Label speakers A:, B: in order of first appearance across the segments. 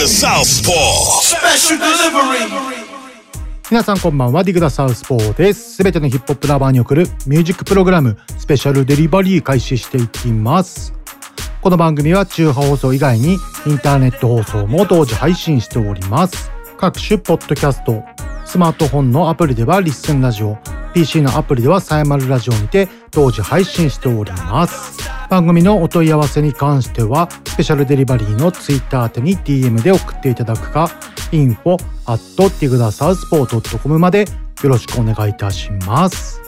A: The Southpaw.
B: Special delivery.
C: 皆さんこんばんは、ディグダサウスポーです。すべてのヒップホップラバーに送るミュージックプログラム、スペシャルデリバリー開始していきます。この番組は中波放送以外にインターネット放送も同時配信しております。各種ポッドキャスト、スマートフォンのアプリではリッスンラジオ、PC のアプリではサイマルラジオにて同時配信しております。番組のお問い合わせに関しては、スペシャルデリバリーの Twitter 宛てに DM で送っていただくか、info at tigdasouthport.com までよろしくお願いいたします。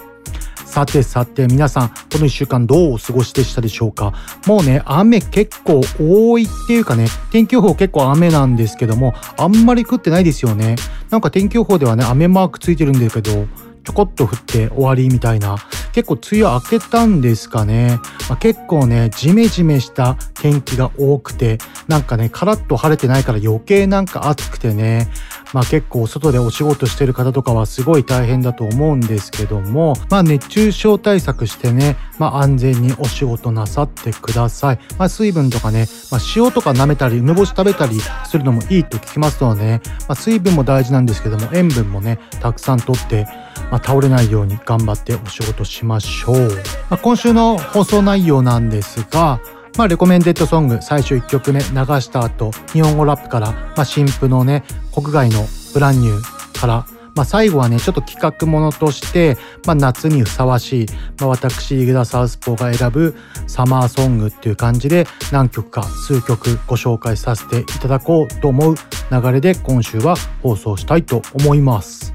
C: さてさて皆さん、この1週間どうお過ごしでしたでしょうか？もうね、雨結構多いっていうかね、天気予報結構雨なんですけども、あんまり降ってないですよね。なんか天気予報ではね、雨マークついてるんだけど、ちょこっと降って終わりみたいな。結構梅雨明けたんですかね。まあ、結構ね、ジメジメした天気が多くて、なんかね、カラッと晴れてないから余計なんか暑くてね、まあ結構外でお仕事してる方とかはすごい大変だと思うんですけども、まあ熱中症対策してね、まあ安全にお仕事なさってください。まあ水分とかね、まあ塩とか舐めたり、梅干し食べたりするのもいいと聞きますのでね、まあ水分も大事なんですけども、塩分もね、たくさんとって、まあ、倒れないように頑張ってお仕事しましょう。まあ、今週の放送内容なんですが、まあ、レコメンデッドソング最初1曲目流した後、日本語ラップから、まあ、新譜のね、国外のブランニューから、まあ、最後はね、ちょっと企画ものとして、まあ、夏にふさわしい、まあ、私、イグダサウスポーが選ぶサマーソングっていう感じで何曲か数曲ご紹介させていただこうと思う流れで今週は放送したいと思います。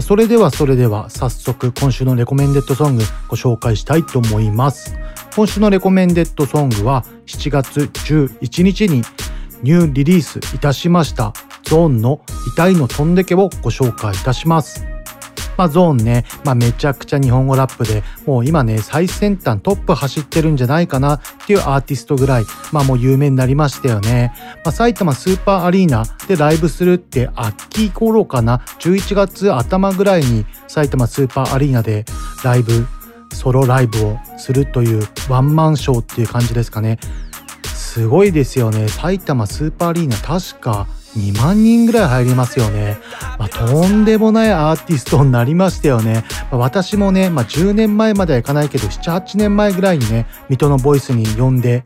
C: それではそれでは早速今週のレコメンデッドソングご紹介したいと思います。今週のレコメンデッドソングは7月11日にニューリリースいたしましたゾーンの痛いの飛んでけをご紹介いたします。まあゾーンね、まあめちゃくちゃ日本語ラップでもう今ね最先端トップ走ってるんじゃないかなっていうアーティストぐらいまあもう有名になりましたよね。まあ埼玉スーパーアリーナでライブするって秋頃かな11月頭ぐらいに埼玉スーパーアリーナでライブソロライブをするというワンマンショーっていう感じですかね。すごいですよね。埼玉スーパーアリーナ確か2万人ぐらい入りますよね。まあ、とんでもないアーティストになりましたよね。まあ、私もね、まあ、10年前まではいかないけど、7、8年前ぐらいにね、水戸のボイスに呼んで、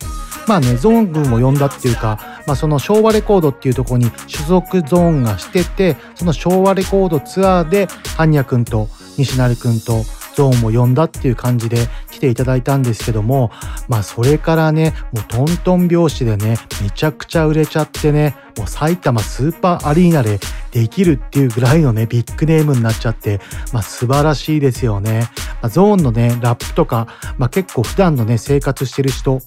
C: まあね、ゾーン軍を呼んだっていうか、まあ、その昭和レコードっていうところに所属ゾーンがしてて、その昭和レコードツアーで、ハンニャ君と西成君とゾーンを呼んだっていう感じで来ていただいたんですけども、まあそれからね、もうトントン拍子でね、めちゃくちゃ売れちゃってね、もう埼玉スーパーアリーナでできるっていうぐらいのね、ビッグネームになっちゃって、まあ素晴らしいですよね。まあ、ゾーンのね、ラップとか、まあ結構普段のね、生活してる人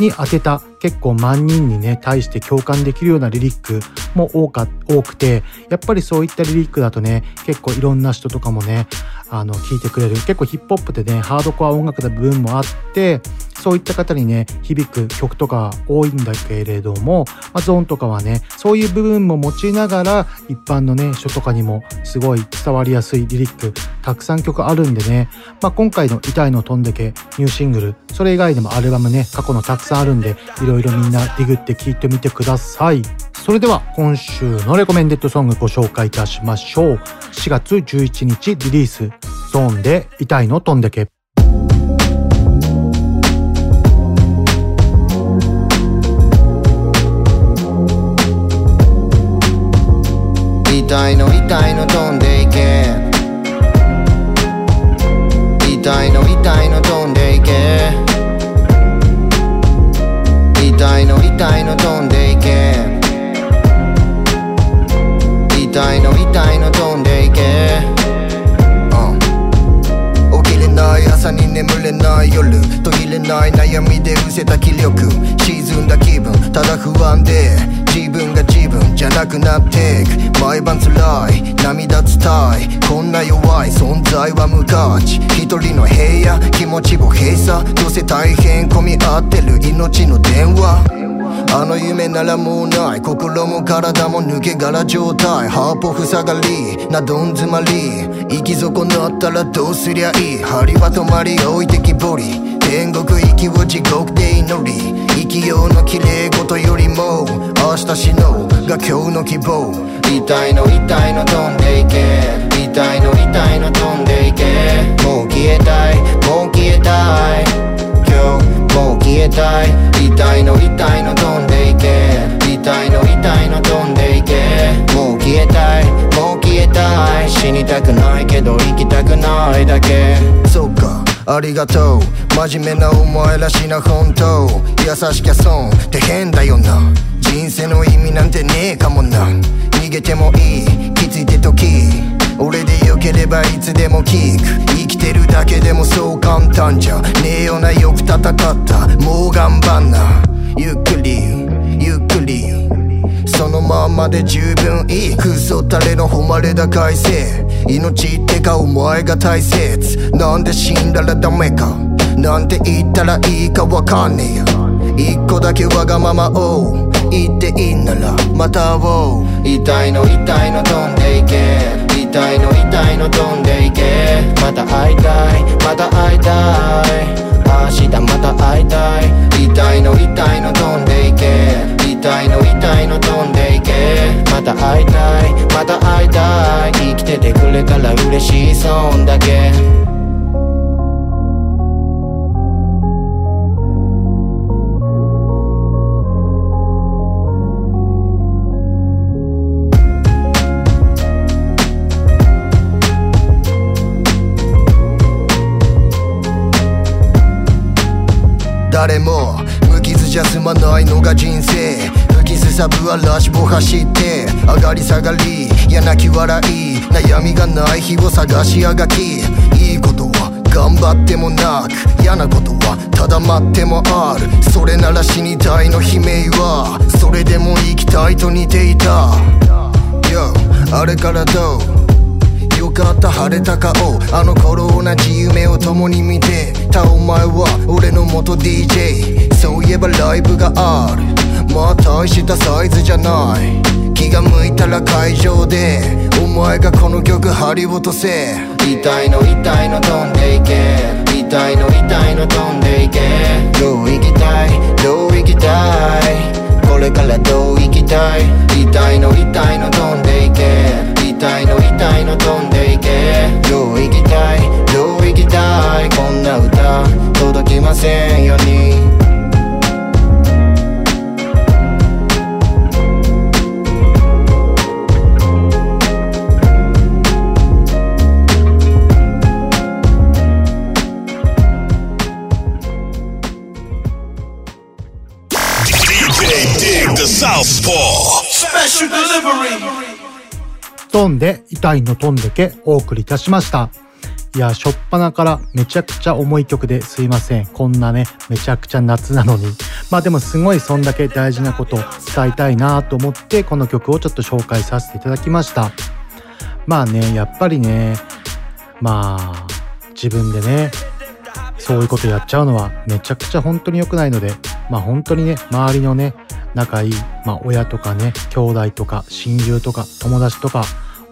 C: に当てた結構万人にね対して共感できるようなリリックも多か多くてやっぱりそういったリリックだとね結構いろんな人とかもねあの聞いてくれる。結構ヒップホップでねハードコア音楽の部分もあってそういった方にね響く曲とか多いんだけれども、まあ、ゾーンとかはねそういう部分も用いながら一般のね人とかにもすごい伝わりやすいリリックたくさん曲あるんでね、まあ、今回の「痛いの飛んでけ」ニューシングルそれ以外でもアルバムね過去のたくさんあるんでいろいろみんなディグって聴いてみてください。それでは今週のレコメンデッドソングご紹介いたしましょう。4月11日リリースゾーンで「痛いの飛んでけ」
D: 痛いの痛いの飛んでいけ。痛いの痛いの飛んでいけ。痛いの痛いの飛んでいけ。朝に眠れない夜途切れない悩みで失せた気力。沈んだ気分ただ不安で自分が自分じゃなくなっていく。毎晩辛い涙伝いこんな弱い存在は無価値。一人の部屋気持ちを閉鎖。どうせ大変混み合ってる命の電話。あの夢ならもうない。心も体も抜け殻状態。ハーポ塞がりなどん詰まり。行き損なったらどうすりゃいい？針は止まり置いてきぼり。天国行きを地獄で祈り。生きようの綺麗事よりも明日死のうが今日の希望。痛いの痛いの飛んでいけ。痛いの痛いの飛んでいけ。もう消えたいもう消えたい。今日もう消えたい。痛いの痛いの飛んでいけ。痛いの痛いの飛んでいけ。もう消えたい。もう消えたい。死にたくないけど生きたくないだけ。そっか。ありがとう。真面目なお前らしな本当。優しきゃ損。って変だよな。人生の意味なんてねえかもな。逃げてもいい。気づいて時。俺でよければいつでもキーク。生きてるだけでもそう簡単じゃ。ねえよなよく戦った。もう頑張んな。ゆっくりゆっくりそのまんまで十分いい。クソタレの誉れだ改正。命ってかお前が大切。なんで死んだらダメか。なんて言ったらいいかわかんねえや。一個だけわがままを。言っていいならまた会おう。痛いの痛いの飛んでいけ痛いの痛いの飛んでいけ。また会いたい。また会いたい。明日また会いたい。痛いの痛いの飛んでいけ。痛いの痛いの飛んでいけ。また会いたい。また会いたい。生きててくれたら嬉しい。そんだけ。誰も無傷じゃ済まないのが人生。吹きすさぶ嵐を走って上がり下がりや泣き笑い悩みがない日を探しあがきいいことは頑張ってもなく嫌なことはただ待ってもある。それなら死にたいの悲鳴はそれでも生きたいと似ていた。Yo あれからどう？かった晴れた顔。あの頃同じ夢を共に見てたお前は俺の元 DJ そういえばライブがある。まあ大したサイズじゃない。気が向いたら会場で。お前がこの曲張り落とせ痛いの痛いの飛んでいけ。痛いの痛いの飛んでいけ。どう行きたい？どう行きたい？これからどう行きたい？痛いの痛いの飛んでいけ。痛いの痛いの飛んでいけどう行きたいどう行きたいこんな歌届きませんように
A: DJ Dig the Southpaw.
B: Special delivery.
C: 飛んで痛いの飛んでけお送りいたしました。いや、しょっぱなからめちゃくちゃ重い曲ですいません。こんなね、めちゃくちゃ夏なのに。まあでもすごいそんだけ大事なことを伝えたいなと思って、この曲をちょっと紹介させていただきました。まあね、やっぱりね、まあ、自分でね、そういうことやっちゃうのはめちゃくちゃ本当に良くないので、まあ本当にね、周りのね、仲いい、まあ親とかね、兄弟とか親友とか友達とか、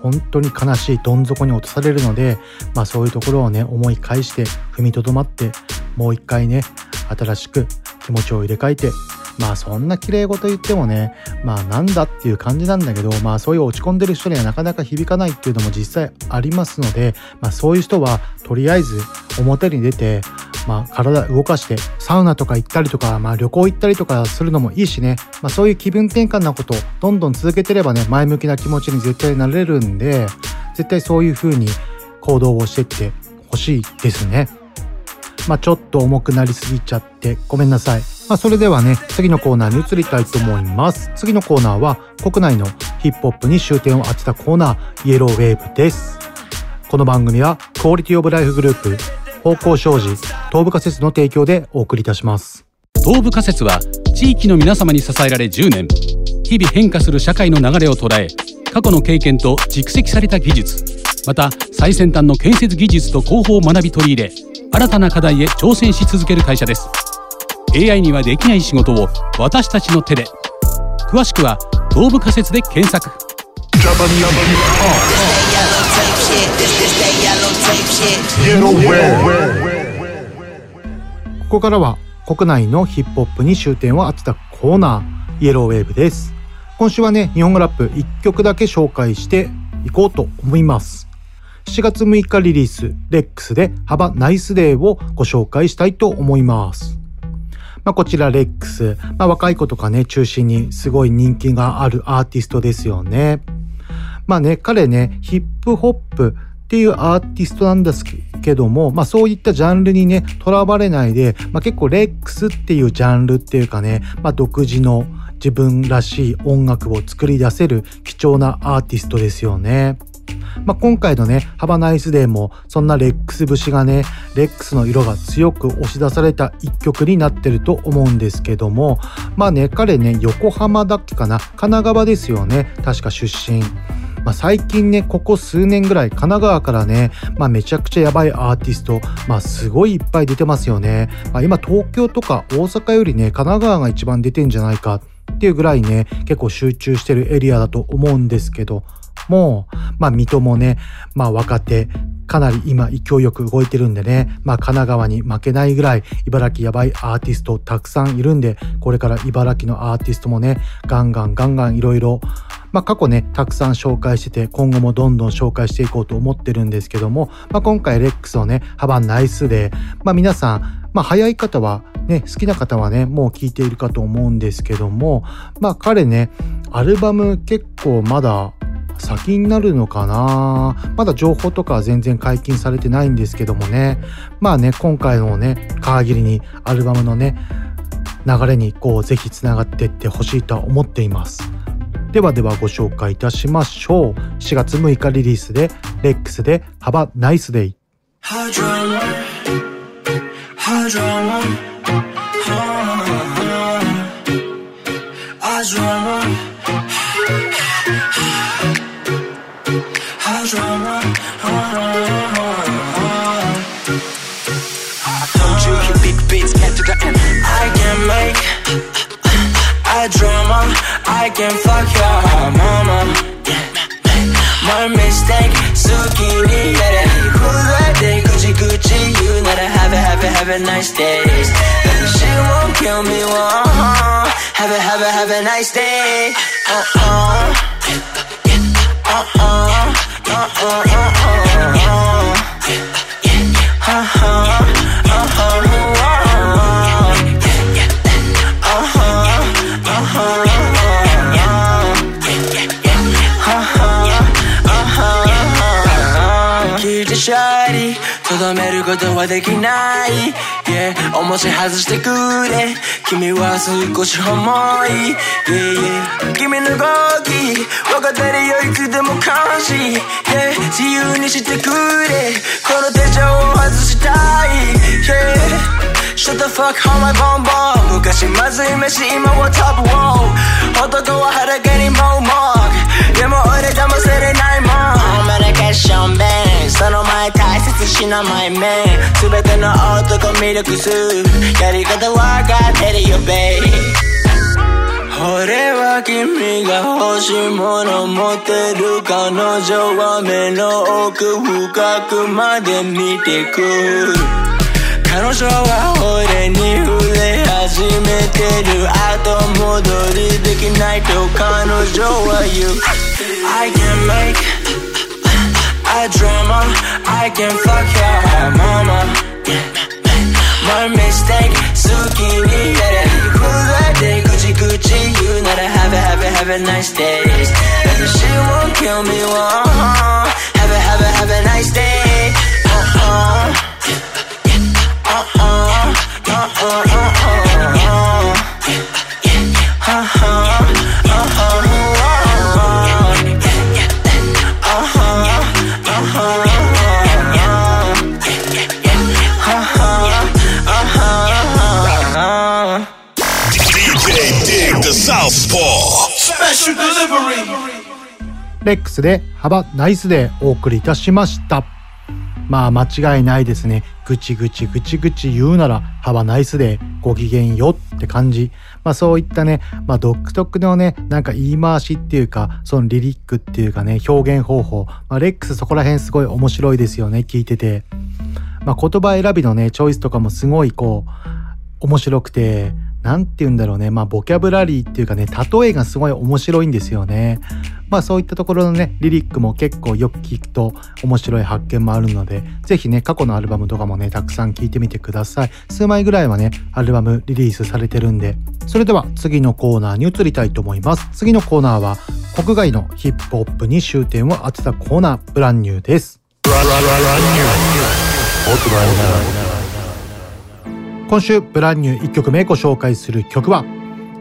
C: 本当に悲しいどん底に落とされるので、まあそういうところをね、思い返して踏みとどまって、もう一回ね、新しく気持ちを入れ替えて、まあそんな綺麗事言ってもね、まあなんだっていう感じなんだけど、まあそういう落ち込んでる人にはなかなか響かないっていうのも実際ありますので、まあそういう人はとりあえず表に出て、まあ体動かしてサウナとか行ったりとか、まあ旅行行ったりとかするのもいいしね、まあそういう気分転換なことをどんどん続けてればね、前向きな気持ちに絶対なれるんで、絶対そういう風に行動をしていってほしいですね。まあちょっと重くなりすぎちゃってごめんなさい。まあそれではね、次のコーナーに移りたいと思います。次のコーナーは国内のヒップホップに終点を当てたコーナー、イエローウェーブです。この番組はクオリティオブライフグループ、方向障子、東部仮説の提供でお送りいたします。
E: 東部仮説は地域の皆様に支えられ10年。日々変化する社会の流れを捉え過去の経験と蓄積された技術また最先端の建設技術と広報を学び取り入れ新たな課題へ挑戦し続ける会社です。AI にはできない仕事を私たちの手で。詳しくは東部仮説で検索
C: ここからは国内のヒップホップに終点を当てたコーナーイエローウェーブです。今週はね日本語ラップ1曲だけ紹介していこうと思います。7月6日リリースレックスで幅ナイスデーをご紹介したいと思います。まあ、こちらレックス、まあ、若い子とかね中心にすごい人気があるアーティストですよね。まあね彼ねヒップホップっていうアーティストなんですけども、まあそういったジャンルにね、とらわれないで、まあ結構レックスっていうジャンルっていうかね、まあ独自の自分らしい音楽を作り出せる貴重なアーティストですよね。まあ、今回のね、ハバナイスデーも、そんなレックス節がね、レックスの色が強く押し出された一曲になってると思うんですけども、まあね、彼ね、横浜だっけかな、神奈川ですよね、確か出身。まあ、最近ね、ここ数年ぐらい神奈川からね、まあ、めちゃくちゃやばいアーティスト、まあ、すごいいっぱい出てますよね。まあ、今東京とか大阪よりね、神奈川が一番出てんじゃないかっていうぐらいね、結構集中してるエリアだと思うんですけど、もう、まあ、水戸もね、まあ、若手、かなり今勢いよく動いてるんでね、まあ、神奈川に負けないぐらい茨城やばいアーティストたくさんいるんで、これから茨城のアーティストもね、ガンガンガンガンいろいろ、まあ、過去ね、たくさん紹介してて、今後もどんどん紹介していこうと思ってるんですけども、まあ、今回レックスをね、幅ナイスで、まあ、皆さん、まあ、早い方は、ね、好きな方はね、もう聞いているかと思うんですけども、まあ、彼ね、アルバム結構まだ先になるのかな？まだ情報とかは全然解禁されてないんですけどもね。まあね、今回のね、皮切りにアルバムのね、流れにこう、ぜひつながっていってほしいとは思っています。ではではご紹介いたしましょう。4月6日リリースで、レックスで、ハバナイスデイ。
F: that drama I can fuck your mama. My mistake, zucchini, let it Cool that day, Gucci, Gucci You let her have a, have a, have a nice day she won't kill me, uh-huh. Have a, have a, have a nice day. Uh-uh. Uh-uh. Uh-uh, uh-uh. uh-uh. ることはできない。Yeah 重し外してくれ。君は少し重い。Yeah yeah 君の動き分かってるよいつでも監視 Yeah 自由にしてくれ。この手錠を外したい。Yeah Shut the fuck on my bomb bomb 昔まずい飯今はトップウォー男は裸にモーモーでも俺騙せれないもんお前だけションベンその前大切しなマイメン全ての男魅力すやり方分かってるよベイ。俺は君が欲しいもの持ってる彼女は目の奥深くまで見てく。彼女は俺に触れ始めてる後戻りできないと彼女は言う I can make a drama I can fuck your mama My mistake 好きになれ震えて口々言うなら Have a have a have a nice day Baby she won't kill me one Have a have a have a nice day uh-uh Uh-huh.
C: レックスで幅ナイスでお送りいたしました。まあ間違いないですね。ぐちぐちぐちぐち言うなら幅ナイスでご機嫌よって感じ。まあそういったね、まあ独特のね、なんか言い回しっていうか、そのリリックっていうかね、表現方法。まあレックスそこら辺すごい面白いですよね、聞いてて。まあ言葉選びのね、チョイスとかもすごいこう、面白くて、なんて言うんだろうね。まあ、ボキャブラリーっていうかね、例えがすごい面白いんですよね。まあ、そういったところのね、リリックも結構よく聞くと面白い発見もあるので、ぜひね、過去のアルバムとかもね、たくさん聴いてみてください。数枚ぐらいはね、アルバムリリースされてるんで。それでは次のコーナーに移りたいと思います。次のコーナーは、国外のヒップホップに終点を当てたコーナー、ブランニューです。今週ブランニュー1曲目ご紹介する曲は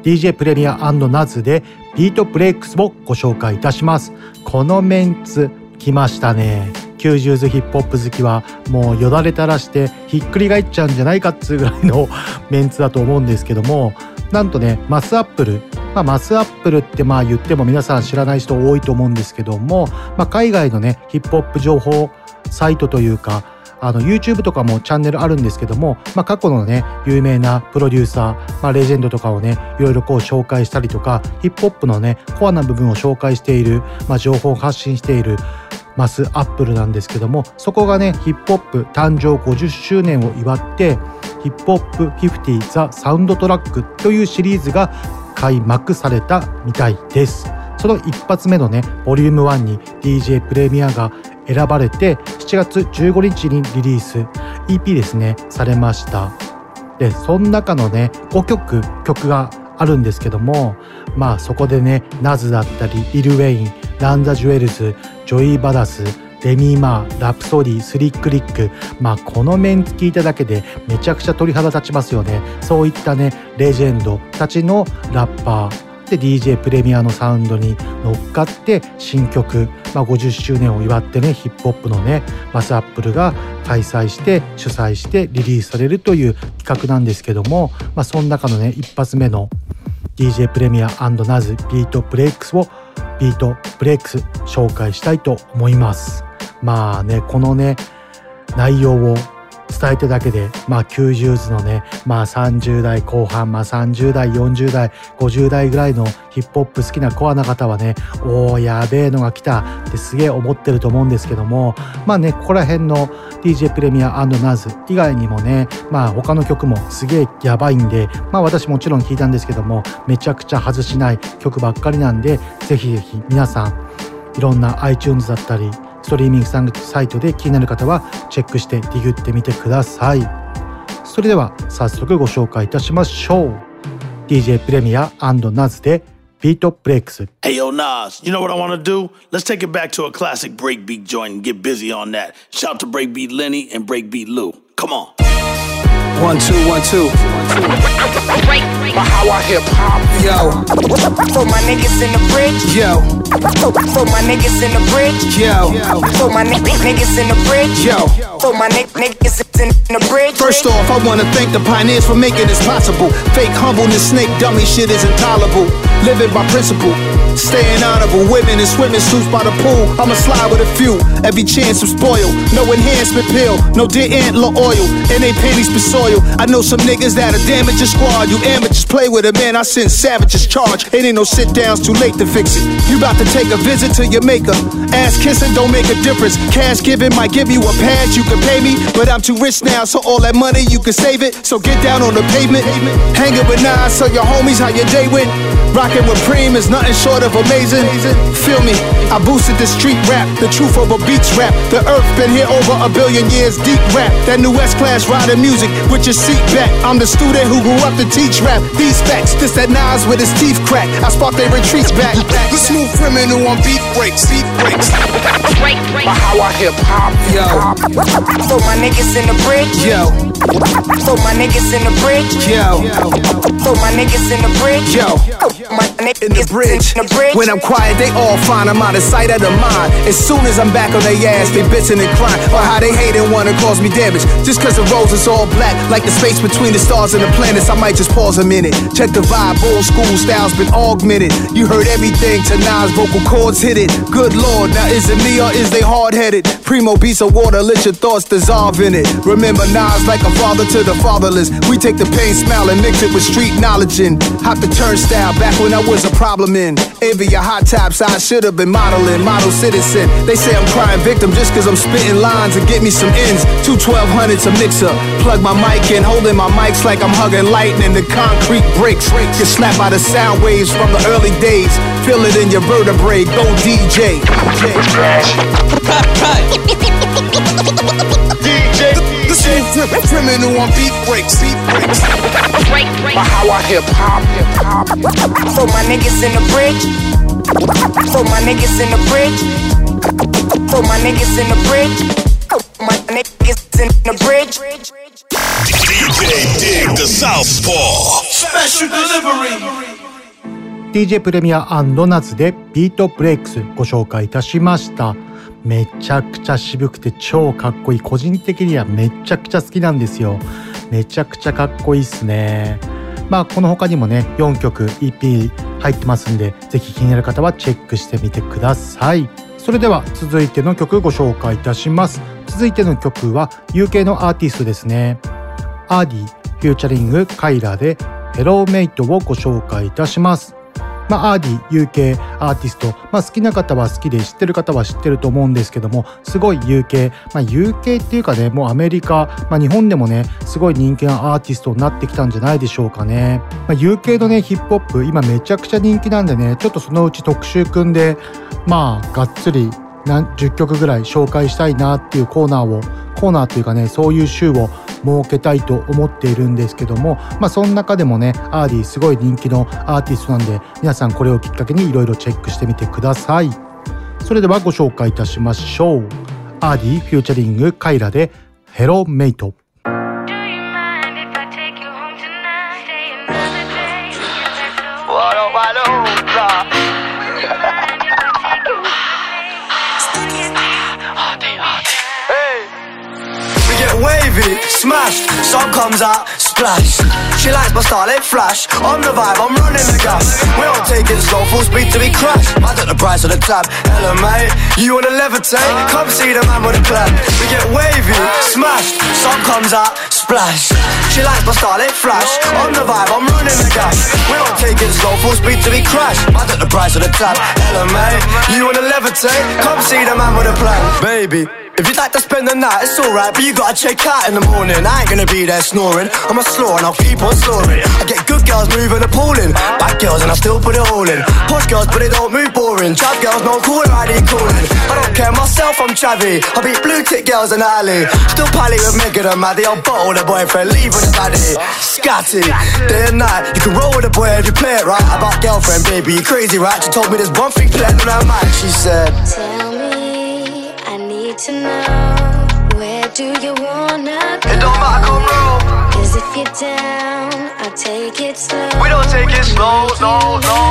C: DJ プレミアナズでビートブレイクスをご紹介いたします。このメンツ来ましたね。90s ヒップホップ好きはもうよだれ垂らしてひっくり返っちゃうんじゃないかっつうぐらいの メンツだと思うんですけどもなんとね Mass Appeal。まあ、 Mass Appeal ってまあ言っても皆さん知らない人多いと思うんですけども、まあ、海外のねヒップホップ情報サイトというかあの YouTube とかもチャンネルあるんですけども、まあ、過去のね有名なプロデューサー、まあ、レジェンドとかをねいろいろこう紹介したりとかヒップホップのねコアな部分を紹介している、まあ、情報を発信しているマスアップルなんですけどもそこがねヒップホップ誕生50周年を祝ってヒップホップ50ザ・サウンドトラックというシリーズが開幕されたみたいです。その一発目のねボリューム1に DJ プレミアが選ばれて7月15日にリリース EP ですねされましたでその中のね5曲曲があるんですけどもまあそこでね Nas だったり Lil Wayne、Run The Jewels、Joey Bada$$、Remy Ma、Rapsody、Slick Rick。まあ、このメンツ聞いただけでめちゃくちゃ鳥肌立ちますよね。そういったね、レジェンドたちのラッパー。で DJ プレミアのサウンドに乗っかって新曲、まあ、50周年を祝ってねヒップホップのね Mass Appeal が開催して主催してリリースされるという企画なんですけども、まあ、その中のね一発目の DJ プレミアナズ Beat Breaks を Beat Breaks 紹介したいと思います。まあねこのね内容を伝えてだけで、まあ 90s のね、まあ30代後半、まあ30代、40代、50代ぐらいのヒップホップ好きなコアな方はね、おー、やべえのが来たってすげえ思ってると思うんですけども、まあね、ここら辺の DJ プレミアナズ以外にもね、まあ他の曲もすげえやばいんで、まあ私もちろん聞いたんですけども、めちゃくちゃ外しない曲ばっかりなんで、ぜひぜひ皆さん、いろんな iTunes だったり、ストリーミングサイトで気になる方はチェックしてディグってみてくださいそれでは早速ご紹介いたしましょう DJ プレミアナズでビートブレイクス
B: Hey yo, Nas, you know what I want to do? Let's take it back to a classic breakbeat joint and get busy on that. Shout to Breakbeat Lenny and Breakbeat Lou. Come on.
G: One, two, one, two.
H: How I hip hop.
G: Yo,
I: For my niggas in the bridge.
G: yo,
I: For, for my niggas in the bridge.
G: yo,
I: For my ni- niggas in the bridge.
G: yo.
I: For my ni- niggas in the bridge.
G: First off, I wanna thank the pioneers for making this possible. Fake humbleness, snake dummy shit is intolerable. Living by principle, staying honorable. Women in swimming suits by the pool. I'ma slide with a few. Every chance I'm spoiled. No enhancement pill, no deer antler oil. And they panties be soil. I know some niggas that'll damage your squad. You amateurs play with it, man. I send savages charge. It ain't no sit downs, too late to fix it. You about to take a visit to your maker. Ass kissing don't make a difference. Cash giving might give you a pass, you can pay me. But I'm too rich now, so all that money you can save it. So get down on the pavement. Hanging with nine, so your homies, how your day went. Rocking with Preem is nothing short of amazing. Feel me, I boosted the street rap, the truth of a beats rap. The earth been here over a billion years, deep rap. That new S class riding music with your seat back. I'm the student who grew up to teach rap. These facts, this that Nas with his teeth crack. I spark their retreats back.
H: The smooth criminal on beat breaks, beat breaks. How I hip hop.
G: Yo,
I: For my niggas in the bridge.
G: yo,
I: For my niggas in the bridge.
G: yo,
I: For my niggas in the bridge.
G: yo.
I: My niggas
G: in the bridge.
I: in the bridge.
G: When I'm quiet, they all fine. I'm out of sight, of the mind. As soon as I'm back on their ass, they bitching and crying. Or how they hate and wanna cause me damage. Just cause the rose is all black, like the space between the stars and the planets. I might just pause a minute. Check the vibe, old school style's been augmented. You heard everything to Nas, vocal cords hit it. Good lord, now is it me or is they hard headed? Primo beats of water, let your thoughts dissolve in it. Remember Nas like a father to the fatherless. We take the pain, smile, and mix it with street knowledge and hop the turnstile back when I was a problem in. Envy your hot tops, I should have been modeling, model citizen. They say I'm crying victim just cause I'm spitting lines and get me some ends. Two 1200s a mixer. Plug my mic in, holding my mics like I'm hugging lightning. The concrete bricks get slapped by the sound waves from the early days. Feel it in your vertebrae, go DJ.
H: DJ, this is criminal on beat breaks, beat breaks. How I hip hop, hip hop.
I: For my niggas in the bridge. For my niggas in the bridge. For my niggas in the bridge. My niggas in the bridge.
A: DJ Dig the Southpaw.
B: Special delivery.
C: DJ プレミアナズでビートブレイクスご紹介いたしました。めちゃくちゃ渋くて超かっこいい。個人的にはめちゃくちゃ好きなんですよ。めちゃくちゃかっこいいっすね。まあこの他にもね、4曲 EP 入ってますんで、ぜひ気になる方はチェックしてみてください。それでは続いての曲ご紹介いたします。続いての曲は UK のアーティストですね。アーディ、フューチャリング、カイラでヘローメイトをご紹介いたします。まあ、アーディ、UK アーティスト、まあ、好きな方は好きで知ってる方は知ってると思うんですけども、すごい UK、まあ、UK っていうかね、もうアメリカ、まあ、日本でもね、すごい人気なアーティストになってきたんじゃないでしょうかね。まあ、UK のね、ヒップホップ、今めちゃくちゃ人気なんでね、ちょっとそのうち特集組んで、まあ、がっつり何10曲ぐらい紹介したいなっていうコーナーをコーナーというかねそういう週を設けたいと思っているんですけどもまあその中でもねアーディすごい人気のアーティストなんで皆さんこれをきっかけにいろいろチェックしてみてください。それではご紹介いたしましょう。アーディフューチャリングカイラでヘロメイト
I: smashed, sun comes out, splash. She likes my style, it flash. On the vibe, I'm running the gas. We don't take it slow, full speed till we crash. I took the price of the tab. Hello, mate. You wanna levitate? Come see the man with the plan. We get wavy, smashed, sun comes out, splash. She likes my style, it flash. On the vibe, I'm running the gas. We don't take it slow, full speed till we crash. I took the price of the tab. Hello, mate. You wanna levitate? Come see the man with the plan, baby. If you'd like to spend the night, it's alright, but you gotta check out in the morning. I ain't gonna be there snoring. I'm a slaw and I'll keep on snoring. I get good girls moving appalling, bad girls and I still put it all in. Posh girls, but they don't move boring. Trap girls, no cool ID calling. I don't care myself, I'm chavvy. I beat blue tick girls in the alley. Still pally with Megan and Maddie. I'll bottle the boyfriend, leave with the baddie. Scatty, day and night. You can roll with the boy if you play it right. About girlfriend, baby, you crazy, right? She told me there's one thing clear on her mind. She said.
J: Tell me, I need to know where do you wanna go?
I: It don't matter, come roll.
J: Cause if you're down, I'll take it slow.
I: We don't take it slow, no, no.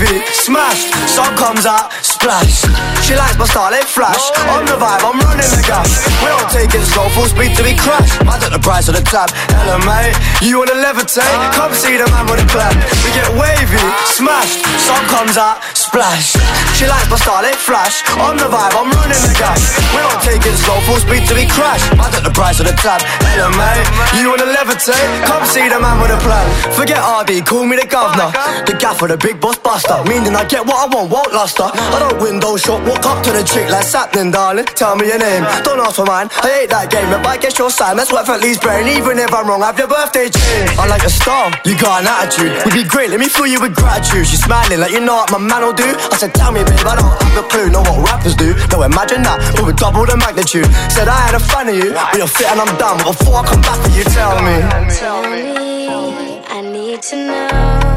J: Lose control.
I: We get wavy, smashed, sun comes out, splash. She likes my style, it flash. On the vibe, I'm running the gas. We don't take it slow, full speed till we crash. I took the price of the tab. Hello, mate. You wanna levitate? Come see the man with the plan. We get wavy, smashed, sun comes out, splash. She likes my style, it flash. On the vibe, I'm running the gas. We don't take it slow, full speed till we crash. I took the price of the tab. Hello, mate. You wanna levitate? Come see the man with a plan. Forget RD, call me the governor. The gaffer, the big boss buster. Meaning I get what I want, won't luster. I don't window shop, walk up to the chick like happening, darling. Tell me your name, don't ask for mine. I hate that game, if I get your sign, that's what at least brain. Even if I'm wrong, have your birthday chain. I like a star, you got an attitude. We'd be great, let me fill you with gratitude. She's smiling like you know what my man will do. I said, tell me, babe, I don't have a clue, know what rappers do. No, imagine that, but with double the magnitude. Said I had a fan of you, but you're fit and I'm done. But before I come back for you, tell me.
J: Tell me, I need to know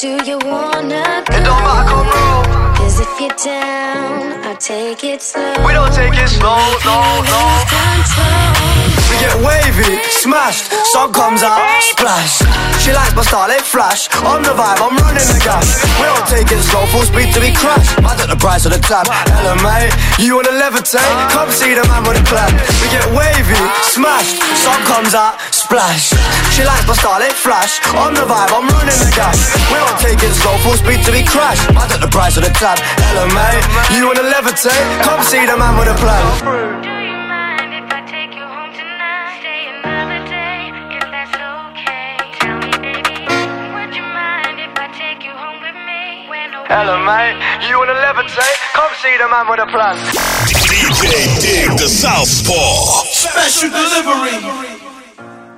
J: do you wanna go?
I: It don't come roll.
J: Cause if you're down, I'll take it slow.
I: We don't take it slow, no, no.
J: Control.
I: Get wavy, smashed. Sun comes out, splash. She likes my style, it flash. I'm the vibe, I'm running the gas. We don't take it slow, full speed to be crash. I took the price of the tab. Hello, mate. You wanna levitate? Come see the man with a plan. We get wavy, smashed. Sun comes out, splash. She likes my style, it flash. I'm the vibe, I'm running the gas. We don't take it slow, full speed to be crash. I took the price of the tab. Hello, mate. You wanna levitate? Come see the man with a plan. Hello, mate. You wanna levitate? Come see the man with a plan.
A: DJ Dig the Southpaw.
B: Special delivery.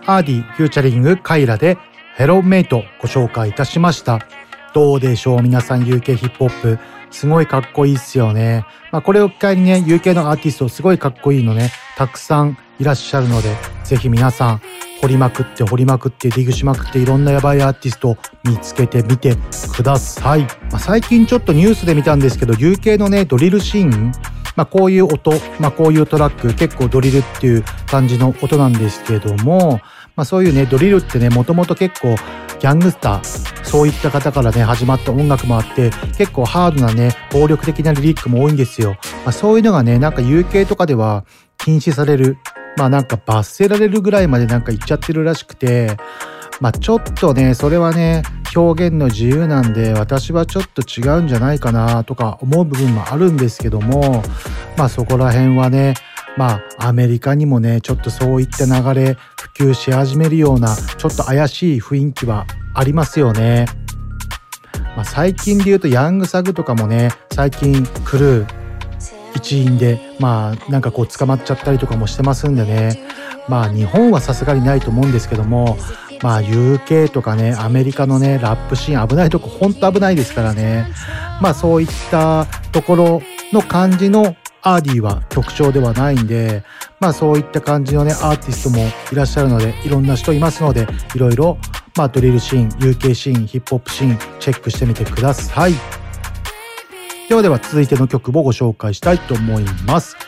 C: アーディフューチャリングカイラで Hello Mate ご紹介いたしました。どうでしょう皆さん UK ヒップホップ。すごいかっこいいっすよね。まあこれを機会にね、UK のアーティストすごいかっこいいのね、たくさんいらっしゃるので、ぜひ皆さん掘りまくって掘りまくってディグしまくっていろんなやばいアーティストを見つけてみてください。まあ、最近ちょっとニュースで見たんですけど、UK のね、ドリルシーン、まあこういう音、まあこういうトラック、結構ドリルっていう感じの音なんですけども、まあそういうね、ドリルってね、もともと結構ギャングスター、そういった方からね、始まった音楽もあって、結構ハードなね、暴力的なリリックも多いんですよ。まあそういうのがね、なんか UK とかでは禁止される、まあなんか罰せられるぐらいまでなんか言っちゃってるらしくて、まあちょっとね、それはね、表現の自由なんで、私はちょっと違うんじゃないかなとか思う部分もあるんですけども、まあそこら辺はね、まあアメリカにもね、ちょっとそういった流れ普及し始めるような、ちょっと怪しい雰囲気はありますよね。まあ最近で言うとヤングサグとかもね、最近クルー一員で、まあなんかこう捕まっちゃったりとかもしてますんでね。まあ日本はさすがにないと思うんですけども、まあ UK とかね、アメリカのね、ラップシーン危ないとこほんと危ないですからね。まあそういったところの感じのアーディは曲調ではないんで、まあそういった感じのね、アーティストもいらっしゃるので、いろんな人いますので、いろいろ、まあドリルシーン、UK シーン、ヒップホップシーン、チェックしてみてください。ではでは続いての曲をご紹介したいと思います。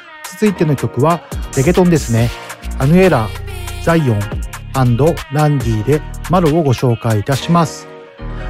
C: 続いての曲はレゲトンですね。アヌエラ、ザイオンランディで Malo をご紹介いたします。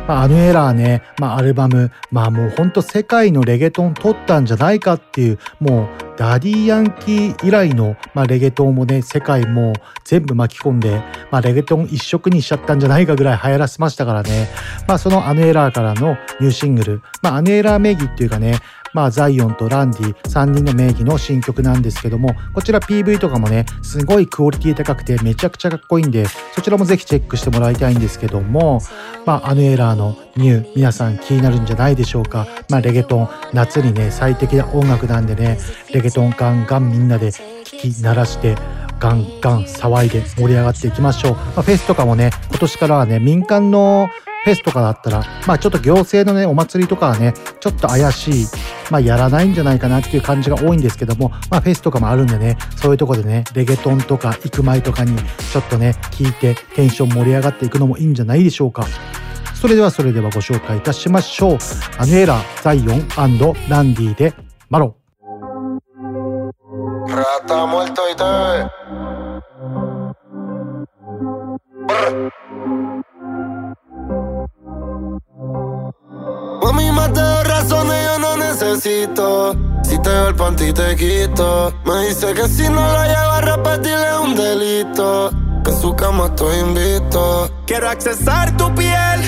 C: まあ、アヌエラーね、まあ、アルバム、まあもうほんと世界のレゲトン取ったんじゃないかっていう、もうダディヤンキー以来の、まあ、レゲトンもね、世界も全部巻き込んで、まあ、レゲトン一色にしちゃったんじゃないかぐらい流行らせましたからね。まあ、そのアヌエラーからのニューシングル、まあ、アヌエラー名義っていうかね、まあ、ザイオンとランディ3人の名義の新曲なんですけども、こちら PV とかもね、すごいクオリティ高くてめちゃくちゃかっこいいんで、そちらもぜひチェックしてもらいたいんですけども、まあ、アヌエラーのニュー、皆さん気になるんじゃないでしょうか。まあ、レゲトン、夏にね、最適な音楽なんでね、レゲトンガンガンみんなで聞き鳴らして、ガンガン騒いで盛り上がっていきましょう。まあ、フェスとかもね、今年からはね、民間のフェスとかだったら、まあちょっと行政のね、お祭りとかはね、ちょっと怪しい、まあやらないんじゃないかなっていう感じが多いんですけども、まあフェスとかもあるんでね、そういうとこでね、レゲトンとか行く前とかにちょっとね、聞いてテンション盛り上がっていくのもいいんじゃないでしょうか。それではそれではご紹介いたしましょう。アヌエラ、ザイオンランディでマロ。
K: Rata muerto y te. Mami, más razones yo no necesito. Si te veo el panty te quito. Me dice que si no lo llego a repetir es un delito. Que en su cama estoy invito.
L: Quiero accesar tu piel.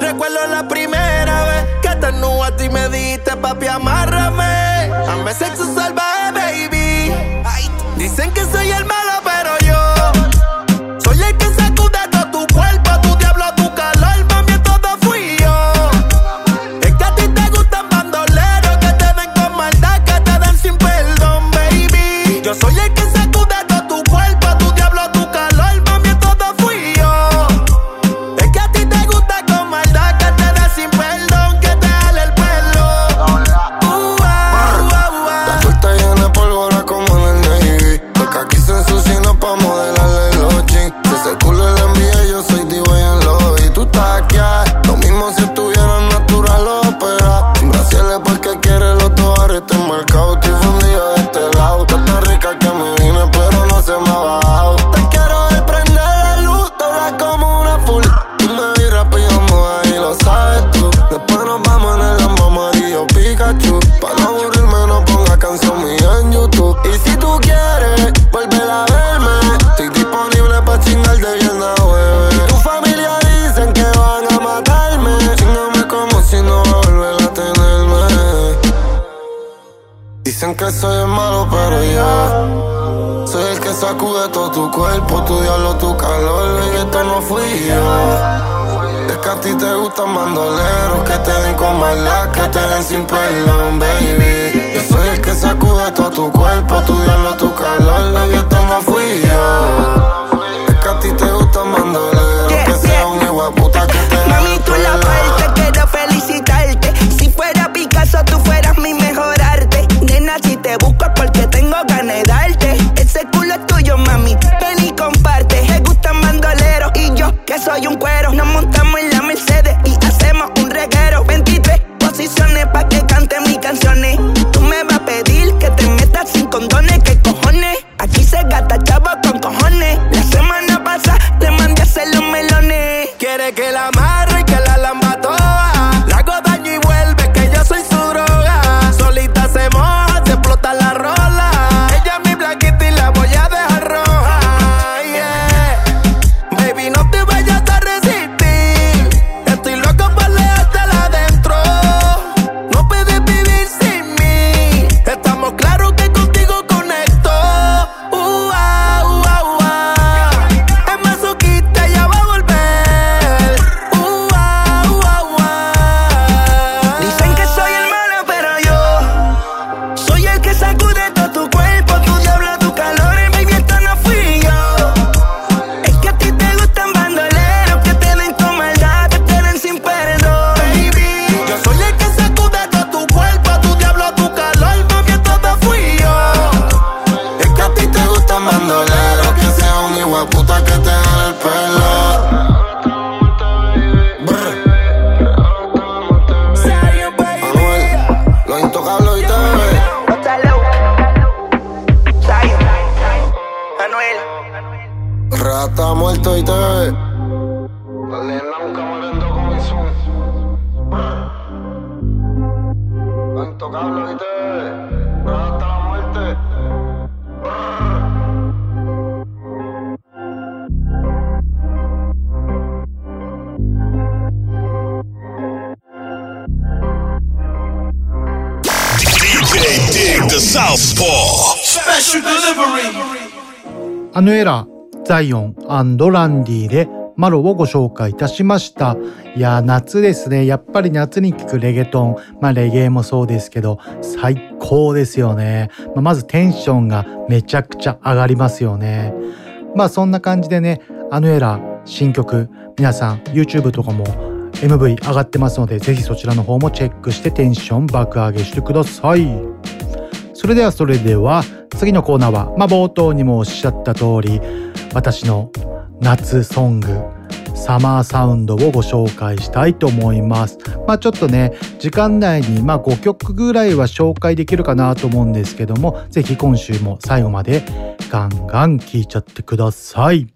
L: Recuerdo la primera vez que te nudaste y me diste, papi, amárrame. Dame sexo salvaje, te den sin perdón, baby. Yo soy el que sacude todo tu cuerpo, tu diablo, tu calor,
K: y
C: ザイオンランディでマロをご紹介いたしました。いや、夏ですね。やっぱり夏に聴くレゲトン。まあ、レゲエもそうですけど、最高ですよね。まあまずテンションがめちゃくちゃ上がりますよね。まあ、そんな感じでね、アヌエラ新曲、皆さん YouTube とかも MV 上がってますので、ぜひそちらの方もチェックしてテンション爆上げしてください。それではそれでは次のコーナーは、まあ、冒頭にもおっしゃった通り私の夏ソングサマーサウンドをご紹介したいと思います。まあちょっとね、時間内にまあ5曲ぐらいは紹介できるかなと思うんですけども、ぜひ今週も最後までガンガン聴いちゃってください。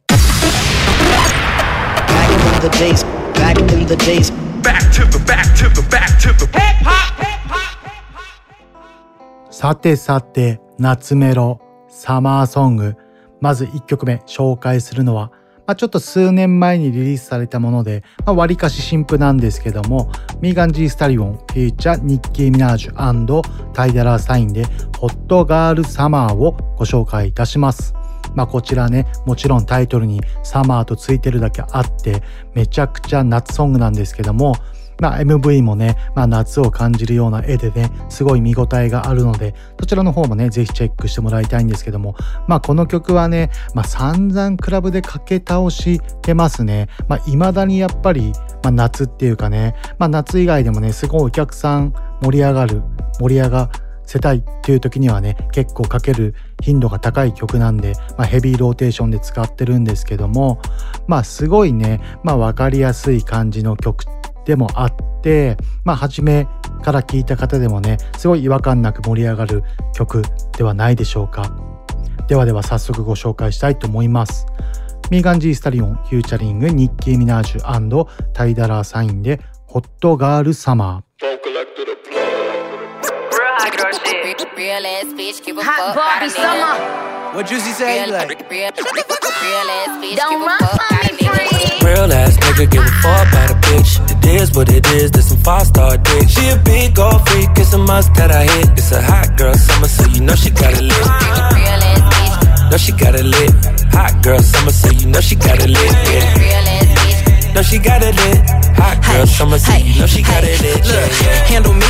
C: さてさて、夏メロ、サマーソング。まず1曲目紹介するのは、まあ、ちょっと数年前にリリースされたもので、まあ、割かし新譜なんですけども、ミーガン・ジー・スタリオン、フィーチャー、ニッキー・ミナージュタイダラー・サインで、 Hot Girl Summer をご紹介いたします。まあこちらね、もちろんタイトルにサマーとついてるだけあって、めちゃくちゃ夏ソングなんですけども、まあ MV もね、まあ夏を感じるような絵でね、すごい見応えがあるので、そちらの方もね、ぜひチェックしてもらいたいんですけども、まあこの曲はね、まあ散々クラブでかけ倒してますね。まあ未だにやっぱり、まあ夏っていうかね、まあ夏以外でもね、すごいお客さん盛り上がる、盛り上がせたいっていう時にはね結構かける頻度が高い曲なんで、まあ、ヘビーローテーションで使ってるんですけどもまあすごいね、まあ、分かりやすい感じの曲ってでもあってまあ初めから聴いた方でもねすごい違和感なく盛り上がる曲ではないでしょうかではでは早速ご紹介したいと思いますミーガン・ジー・スタリオンフューチャリングニッキー・ミナージュタイダラー・サインで Hot Girl Summer
M: Real ass bitch, give a fuck. Barbie summer.
N: What Juicy say?
M: Real,
N: Like,
M: real, real ass bitch,
N: Don't
M: give a
N: run
M: fuck.
N: Real ass nigga give a fuck about a bitch. It is
O: what it is, this some five star dick. She a big old freak, it's a must that I hit. It's a hot girl summer, so you know she got it lit. Real ass bitch. Know she got it lit. Hot girl summer, so you know she got it lit. Yeah. Know she got it lit. Hot girl summer, so you know she got it lit.
N: Look,
O: Yeah, yeah.
N: handle me?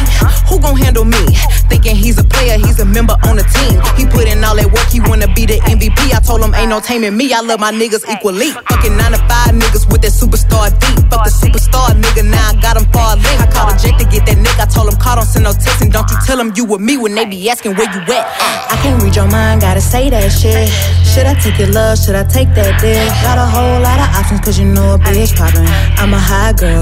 N: Who gon' handle me? Thinking he's a player, he's a member on the team. He put in all that work, he wanna be the MVP. I told him ain't no taming me. I love my niggas equally. Fucking nine to five niggas with that superstar deep. Fuck the superstar nigga, now I got him far link. I called a jet to get that nigga. I told him call, don't send no text, and don't you tell him you with me when they be asking where you at. I can't read your mind, gotta say that shit. Should I take your love? Should I take that dick? Got a whole lot of options, cause you know a bitch poppin'. I'm a high girl,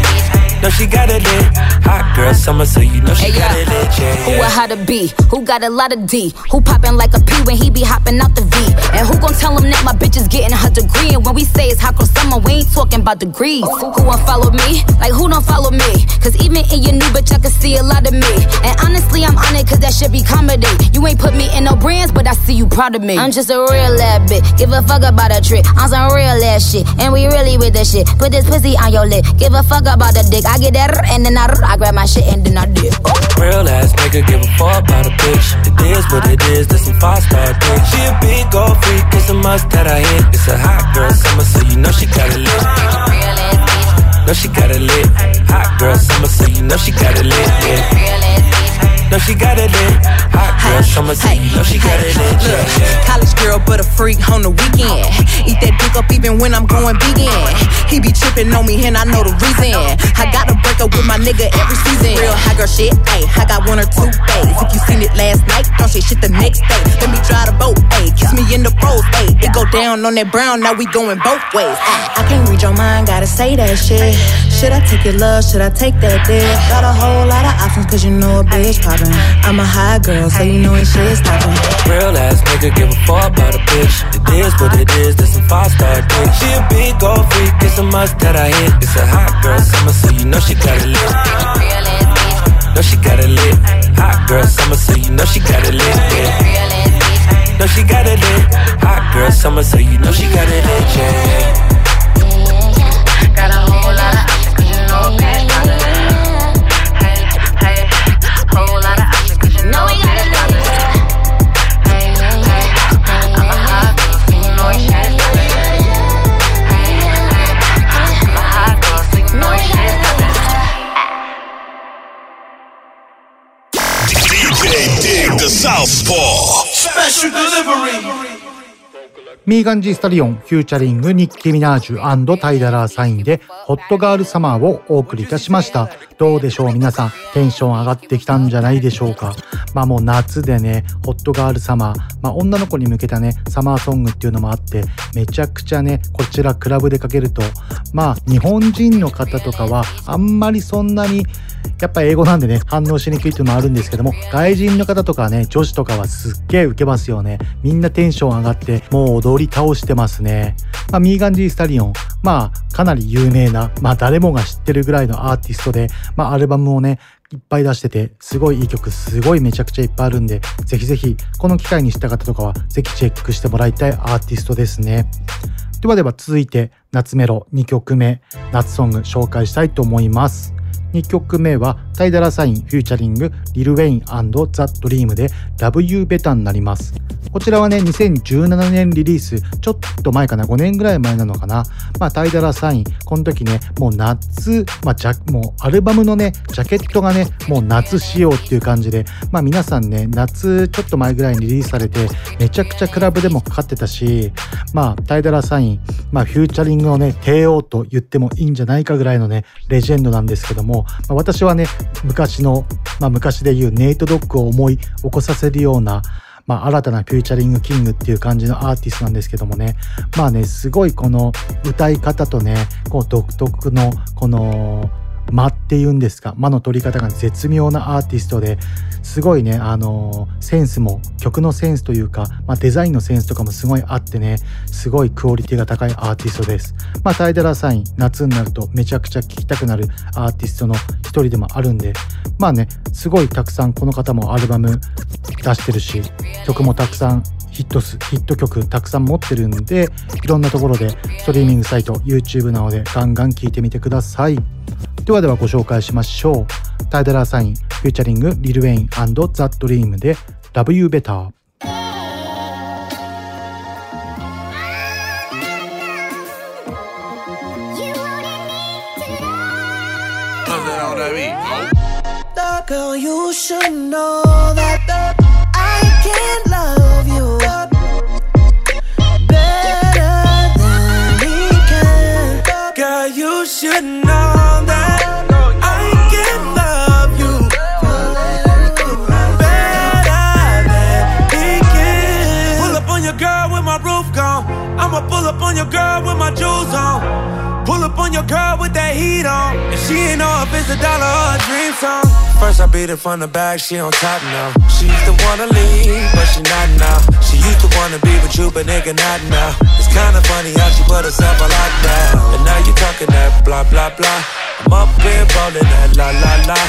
O: Know she got it lit. Hot girl summer, so you know she
M: Hey,
O: got
M: yo.
O: it lit. Yeah,
M: Who
O: yeah.
M: a how to be? Who got a lot of D? Who poppin' like a P when he be hopping out the V? And who gon' tell him that my bitch is getting her degree? And when we say it's hot girl summer, we ain't talking about degrees. Who won't follow me? Like who don't follow me? Cause even in your new bitch, I can see a lot of me. And honestly, I'm on it cause that shit be comedy. You ain't put me in no brands, but I see you proud of me. I'm just a real ass bitch. Give a fuck about a trick. I'm some real ass shit. And we really with the shit. Put this pussy on your lip. Give a fuck about the dick. I get that and then I, I grab my shit and then I dip.
O: Real ass nigga give a fuck about a bitch. It is what it is, this some five star dick. She a big old freak, it's a must that I hit. It's a hot girl summer, so you know she got it lit. Know she got it lit. Hot girl summer, so you know she got it lit. Yeah. Know she got it in. Hot girl summer, so you know she got it lit. Yeah, yeah.
N: College girl, but a freak on the weekend. Eat that dick up even when I'm going vegan. He be tripping on me and I know the reason. I gotta break up with my nigga every season. Real high girl shit, ayy. I got one or two days. If you seen it last night, don't say shit the next day. Let me drive the boat, ayy. Kiss me in the pros, ayy. It go down on that brown, now we going both ways. I can't read your mind, gotta say that shit. Should I take your love? Should I take that dick? Got a whole lot of options, cause you know a bitch I'm a high girl, so you know when shit's stoppin'.
O: Real ass nigga give a fuck about a bitch. It is what it is, this some five star dick. She a big old freak, it's a must that I hit. It's a hot girl summer, so you know she got it lit. Know she got it lit. Hot girl summer, so you know she got it lit. Yeah. Know she got it lit. Hot girl summer, so you know she got it lit. Yeah.
C: ミーガンジースタリオンフューチャリングニッキー・ミナージュタイダラーサインで Hot Girl Summer をお送りいたしました。どうでしょう皆さんテンション上がってきたんじゃないでしょうか。まあもう夏でね、ホットガールサマー、まあ女の子に向けたね、サマーソングっていうのもあって、めちゃくちゃね、こちらクラブでかけると、まあ日本人の方とかはあんまりそんなにやっぱ英語なんでね、反応しにくいっていうのもあるんですけども、外人の方とかね、女子とかはすっげえ受けますよね。みんなテンション上がって、もう踊り倒してますね。まあ、ミーガンジースタリオン、まあ、かなり有名な、まあ、誰もが知ってるぐらいのアーティストで、まあ、アルバムをね、いっぱい出してて、すごいいい曲、すごいめちゃくちゃいっぱいあるんで、ぜひぜひ、この機会に知った方とかは、ぜひチェックしてもらいたいアーティストですね。ではでは続いて、夏メロ2曲目、夏ソング紹介したいと思います。2曲目はタイダラサインフューチャリングリル・ウェインザ・ドリームで Love You Better になります。こちらはね、2017年リリース、ちょっと前かな、5年ぐらい前なのかな？まあ、タイダラサイン、この時ね、もう夏、まあ、じゃ、もうアルバムのね、ジャケットがね、もう夏仕様っていう感じで、まあ皆さんね、夏ちょっと前ぐらいにリリースされて、めちゃくちゃクラブでもかかってたし、まあ、タイダラサイン、まあ、フューチャリングのね、帝王と言ってもいいんじゃないかぐらいのね、レジェンドなんですけども、まあ、私はね、昔の、まあ、昔で言うネイトドッグを思い起こさせるような、まあ、新たなフューチャリングキングっていう感じのアーティストなんですけどもね。まあね、すごいこの歌い方とね、こう独特のこの間っていうんですか間の取り方が絶妙なアーティストですごいねあの、センスも曲のセンスというか、まあ、デザインのセンスとかもすごいあってねすごいクオリティが高いアーティストです。まあタイダラサイン夏になるとめちゃくちゃ聴きたくなるアーティストの一人でもあるんでまあねすごいたくさんこの方もアルバム出してるし曲もたくさんヒットスヒット曲たくさん持ってるんでいろんなところでストリーミングサイト YouTube などでガンガン聴いてみてください。ではではご紹介しましょう。タイダラーサインフューチャリングリル・ウェインザ・ドリームで Love You Better
N: Girl, you should know that I your girl with that heat on. And she ain't know if it's a dollar or a dream song. First I beat it from the back, she on top now. She used to wanna leave, but she not now. She used to wanna be with you, but nigga not now. It's kinda funny how she put herself on lockdown. And now you talking that blah blah blah. I'm up here ballin' that la la la.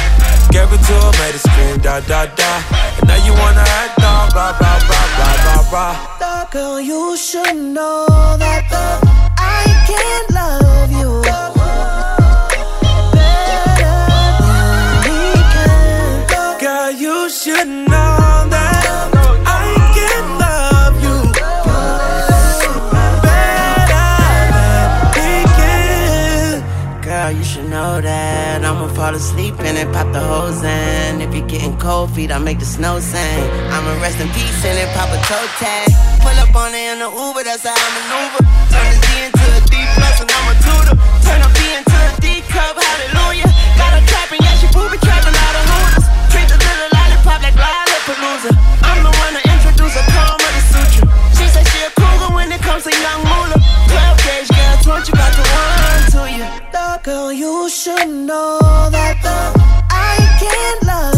N: Gave it to her, made her scream da da da. And now you wanna act all blah blah blah blah blah blah. Girl, you should know that I can't love fall asleep and then pop the hose in. If you're getting cold feet, I make the snow sing. I'ma rest in peace and then pop a toe tag. Pull up on it in the Uber, that's how I maneuver. Turn the D into a D plus and I'm a tutor. Turn a B into a D cup, hallelujah. Got her trapping, yeah, she booby trapping out of hooters. Treat the little lollipop like Lollapalooza. I'm the one to introduce call her the suture. She said she a cougar when it comes to young moolah. 12 gauge girl, 20 about to to. Girl, you should know that I can't love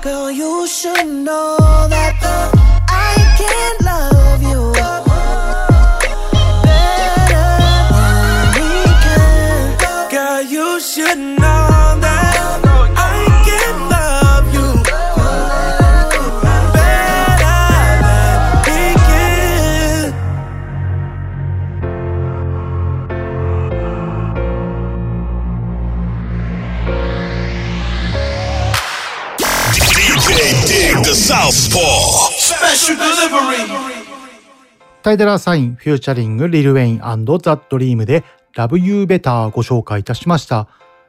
N: Girl, you should know that I
C: タイダラーサインフューチャリングリル・ウェインザ・ドリームで Love You Better ご紹介いたしました。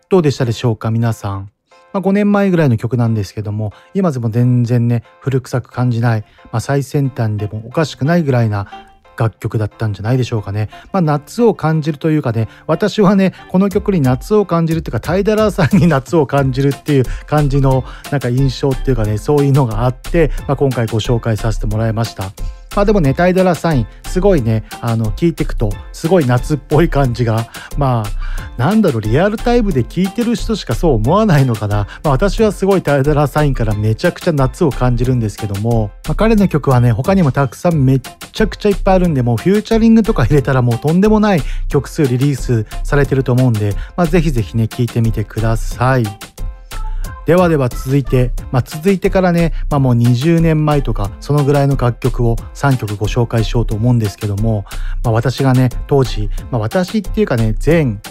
C: どうでしたでしょうか皆さん。まあ、5年前ぐらいの曲なんですけども今でも全然ね古臭く感じない、まあ、最先端でもおかしくないぐらいな楽曲だったんじゃないでしょうかね。まあ、夏を感じるというかね、私はね、この曲に夏を感じるっていうか、タイダラーさんに夏を感じるっていう感じのなんか印象っていうかね、そういうのがあって、まあ、今回ご紹介させてもらいました。まあでもね、タイダラサイン、すごいね、あの、聞いていくと、すごい夏っぽい感じが、まあ、なんだろう、リアルタイムで聞いてる人しかそう思わないのかな。まあ私はすごいタイダラサインからめちゃくちゃ夏を感じるんですけども、まあ彼の曲はね、他にもたくさんめっちゃくちゃいっぱいあるんで、もうフューチャリングとか入れたらもうとんでもない曲数リリースされてると思うんで、まあぜひぜひね、聞いてみてください。ではでは続いて、まあ、続いてからね、まあ、もう20年前とかそのぐらいの楽曲を3曲ご紹介しようと思うんですけども、まあ、私がね当時、まあ、私っていうかね全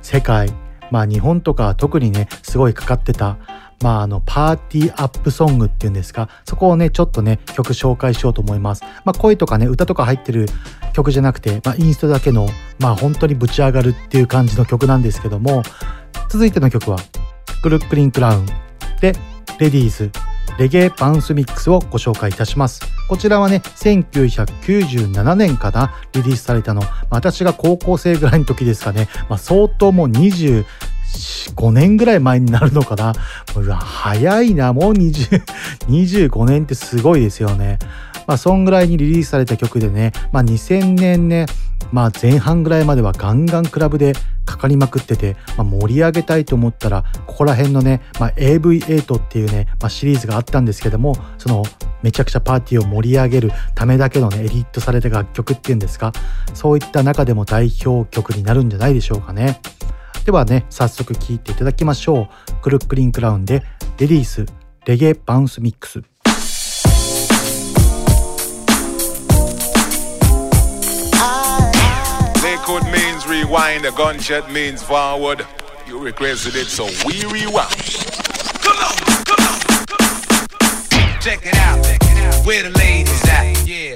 C: 世界、まあ、日本とか特にねすごいかかってた、まあ、あの、パーティーアップソングっていうんですか、そこをね、ちょっとね、曲紹介しようと思います。まあ、声とかね、歌とか入ってる曲じゃなくて、まあ、インストだけの、まあ、本当にぶち上がるっていう感じの曲なんですけども、続いての曲は、クルックリンクラウンで、レディーズ、レゲエバウンスミックスをご紹介いたします。こちらはね、1997年かな、リリースされたの。私が高校生ぐらいの時ですかね。まあ、相当もう20、5年ぐらい前になるのかな。うわ、早いな。もう20、25年ってすごいですよね。まあ、そんぐらいにリリースされた曲でね、まあ、2000年ね、まあ、前半ぐらいまではガンガンクラブでかかりまくってて、まあ、盛り上げたいと思ったら、ここら辺のね、まあ、AV8 っていうね、まあ、シリーズがあったんですけども、その、めちゃくちゃパーティーを盛り上げるためだけのね、エディットされた楽曲っていうんですか、そういった中でも代表曲になるんじゃないでしょうかね。ではね、早速聴いていただきましょう。クルックリンクラウンで、レディース、レゲエバウンスミックス。
P: Rewind, a gunshot means forward. You requested it, so we rewind. Come on, come on, come on. Check it out, where the ladies at? Yeah,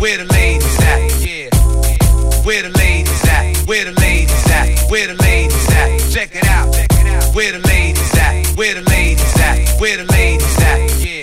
P: where the ladies at? Yeah, where the ladies at? Where the ladies at? Where the ladies at? Check it out. Where the ladies at? Where the ladies at? Where the ladies at? Yeah.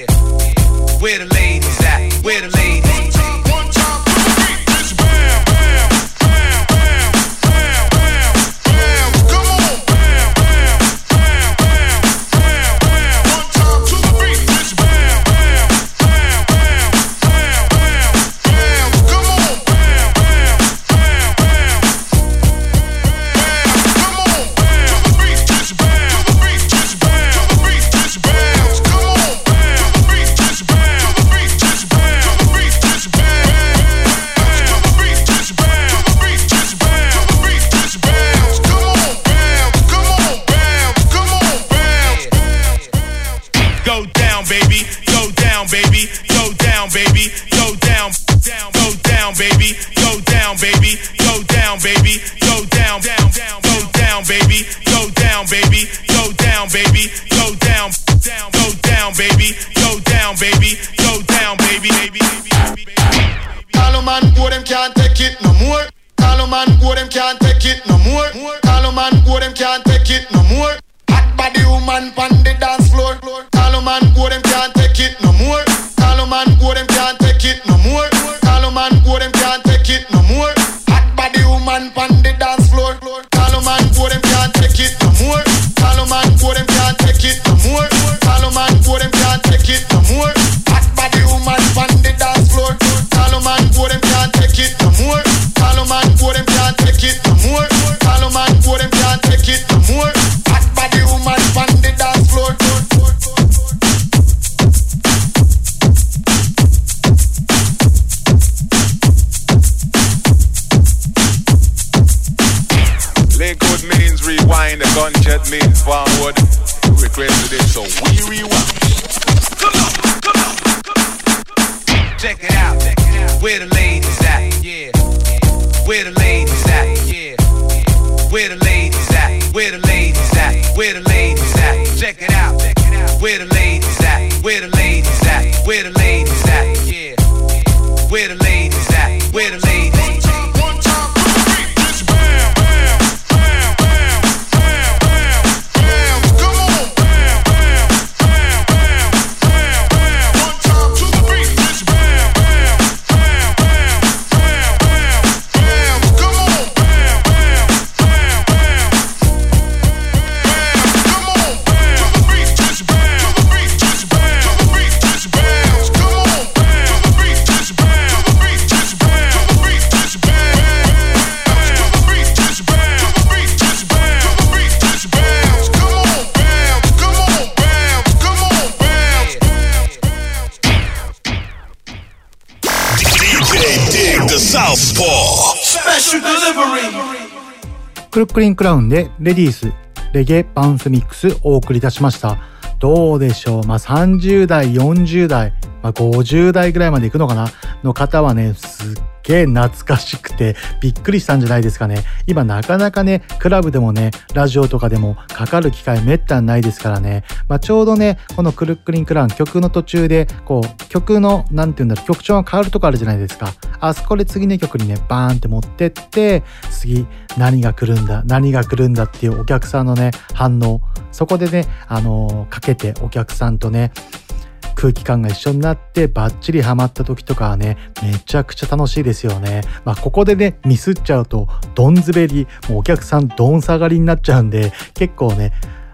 C: クルックリンクラウンでレディースレゲバウンスミックスお送りいたしました。どうでしょう？まあ30代40代、まあ、50代ぐらいまで行くのかな？の方はねすっげえ懐かしくてびっくりしたんじゃないですかね。今なかなかね、クラブでもね、ラジオとかでもかかる機会めったにないですからね。まあ、ちょうどね、このクルックリンクラン曲の途中で、こう、曲の、なんて言うんだろう、曲調が変わるとこあるじゃないですか。あそこで次の曲にね、バーンって持ってって、次何が来るんだ、何が来るんだっていうお客さんのね、反応。そこでね、あのー、かけてお客さんとね、空気感が一緒になってバッチリハマった時とかはね、めちゃくちゃ楽しいですよね。まあ、ここでね、ミスっちゃうと、どん滑り、もうお客さんどん下がりになっちゃうんで、結構ね、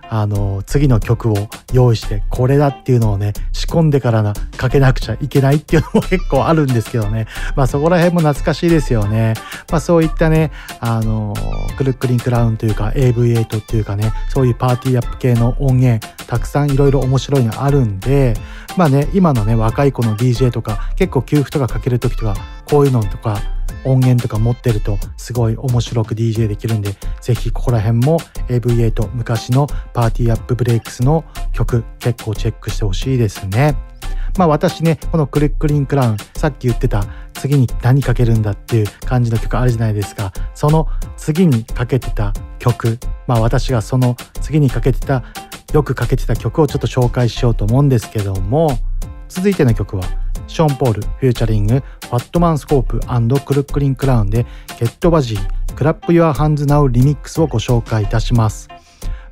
C: あの次の曲を用意してこれだっていうのをね仕込んでからなかけなくちゃいけないっていうのも結構あるんですけどね。まあそこら辺も懐かしいですよね。まあそういったねあのクルックリンクランというか AV8 っていうかねそういうパーティーアップ系の音源たくさんいろいろ面白いのあるんでまあね今のね若い子の DJ とか結構給付とかかける時とかこういうのとか音源とか持ってるとすごい面白く DJ できるんで、ぜひここら辺も AV8 昔のパーティーアップブレイクスの曲結構チェックしてほしいですね。まあ私ね、このクルックリンクラン、さっき言ってた次に何かけるんだっていう感じの曲あるじゃないですか。その次にかけてた曲、まあ私がその次にかけてた、よくかけてた曲をちょっと紹介しようと思うんですけども、続いての曲は？ Sean Paul、featuring、Fatman Scoop Crooklyn Clan で、 Get Busy、Clap Your Hands Now Remix をご紹介いたします。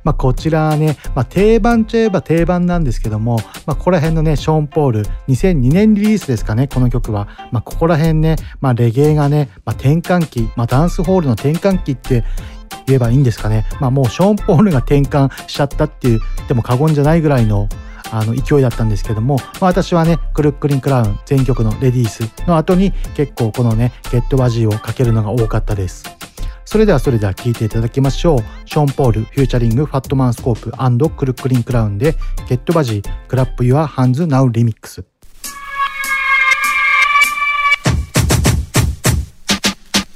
C: まあ、こちらね、まあ、定番といえば定番なんですけども、まあ、ここら辺のね、ショーン・ポール、2002年リリースですかね、この曲は。まあ、ここら辺ね、まあ、レゲエがね、まあ、転換期、まあ、ダンスホールの転換期って言えばいいんですかね。まあ、もうショーン・ポールが転換しちゃったっていう、でも過言じゃないぐらいのあの勢いだったんですけども、まあ、私はねクルックリンクラウン全曲のレディースの後に結構このねゲットバジーをかけるのが多かったです。それではそれでは聴いていただきましょう。ショーン・ポールフューチャリングファットマンスコープクルックリンクラウンでゲットバジークラップユアハンズナウリミックス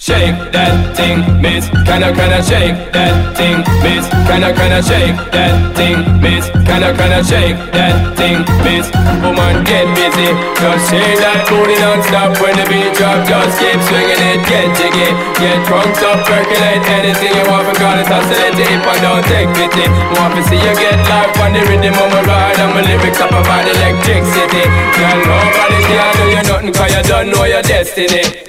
Q: shake that thing, miss. Kinda, kinda shake that thing, miss. Kinda, kinda shake that thing, miss. Kinda, kinda shake that thing, miss. Woman, get busy. Just shake that booty non-stop when the beat drop. Just keep swinging it, get jiggy. Get drunk up, percolate anything you want. Because it's oscillate if I don't take pity. Want to see you get life on the rhythm of my ride. And my lyrics up about electricity. Girl, nobody can do you nothing cause you don't know your destiny.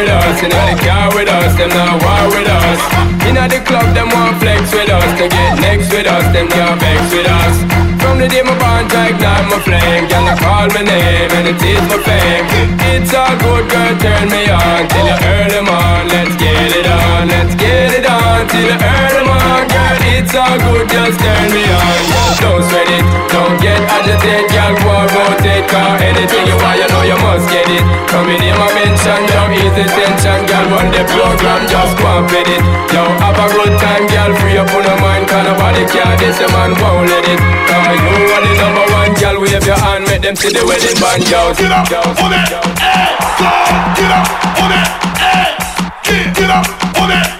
Q: with us, know they car with us, them not war with us. Inna the club, them want flex with us, to get next with us, them can't vex with us. From the day my bond ignite my flame. Girl, I call my name and it is my fame. It's all good, girl, turn me on. Till you earn on, let's get it on. Let's get it on, till you earn on Girl, it's all good, just turn me on don't sweat it, don't get agitated Girl, go rotate, cause anything you want, you know you must get it. Coming in my mention, yo, easy tension Girl, run the program, just fit it. Yo, have a good time, girl, free up on your mind Cause nobody care, this a man won't let it. Cause you are the number one girl, wave your hand, make them see the wedding band, yo.
R: Get up on it, eh, hey, go, get up on it, hey, get, get up on it,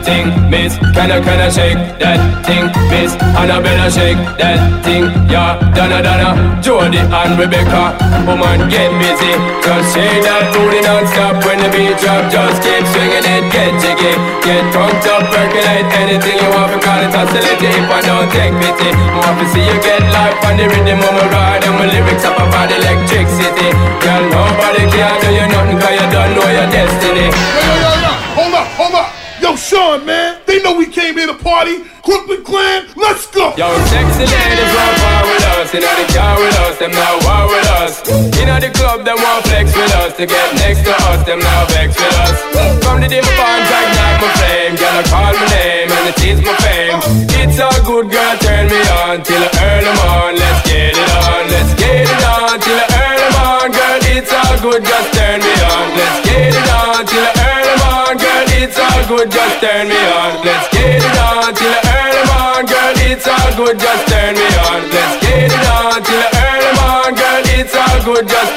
R: thing, miss. Can I, can I
Q: shake that thing, miss? And I better shake that thing, yeah. Donna, Donna, Jody and Rebecca. Woman, get busy. Just say that booty non-stop when the beat drop. Just keep swinging it, get jiggy. Get drunk up, percolate anything you want. Because it's oscillating if I don't take pity. want to see you get life on the rhythm of my ride. And my lyrics up about electricity. Girl, nobody can do you nothing. Cause you don't know your destiny.
R: No, no, no, on, man? They know we came here to party. Brooklyn Clan, let's go.
Q: Yo, sexy ladies want war with us. You know the car with us, them now war with us. You the club, them want flex with us. To get next to us, them now vex with us. From the bond, ignite my flame. I call my name and it is my fame. It's all good, girl, turn me on till I earn them on. Let's get it on, let's get it on till I earn them on. Girl, it's all good, just turn me on. Let's get it it's all good, just turn me on. Let's get it on till I earn them. Girl, it's all good, just turn me on. Let's get it on till I earn them. Girl, it's all good, just.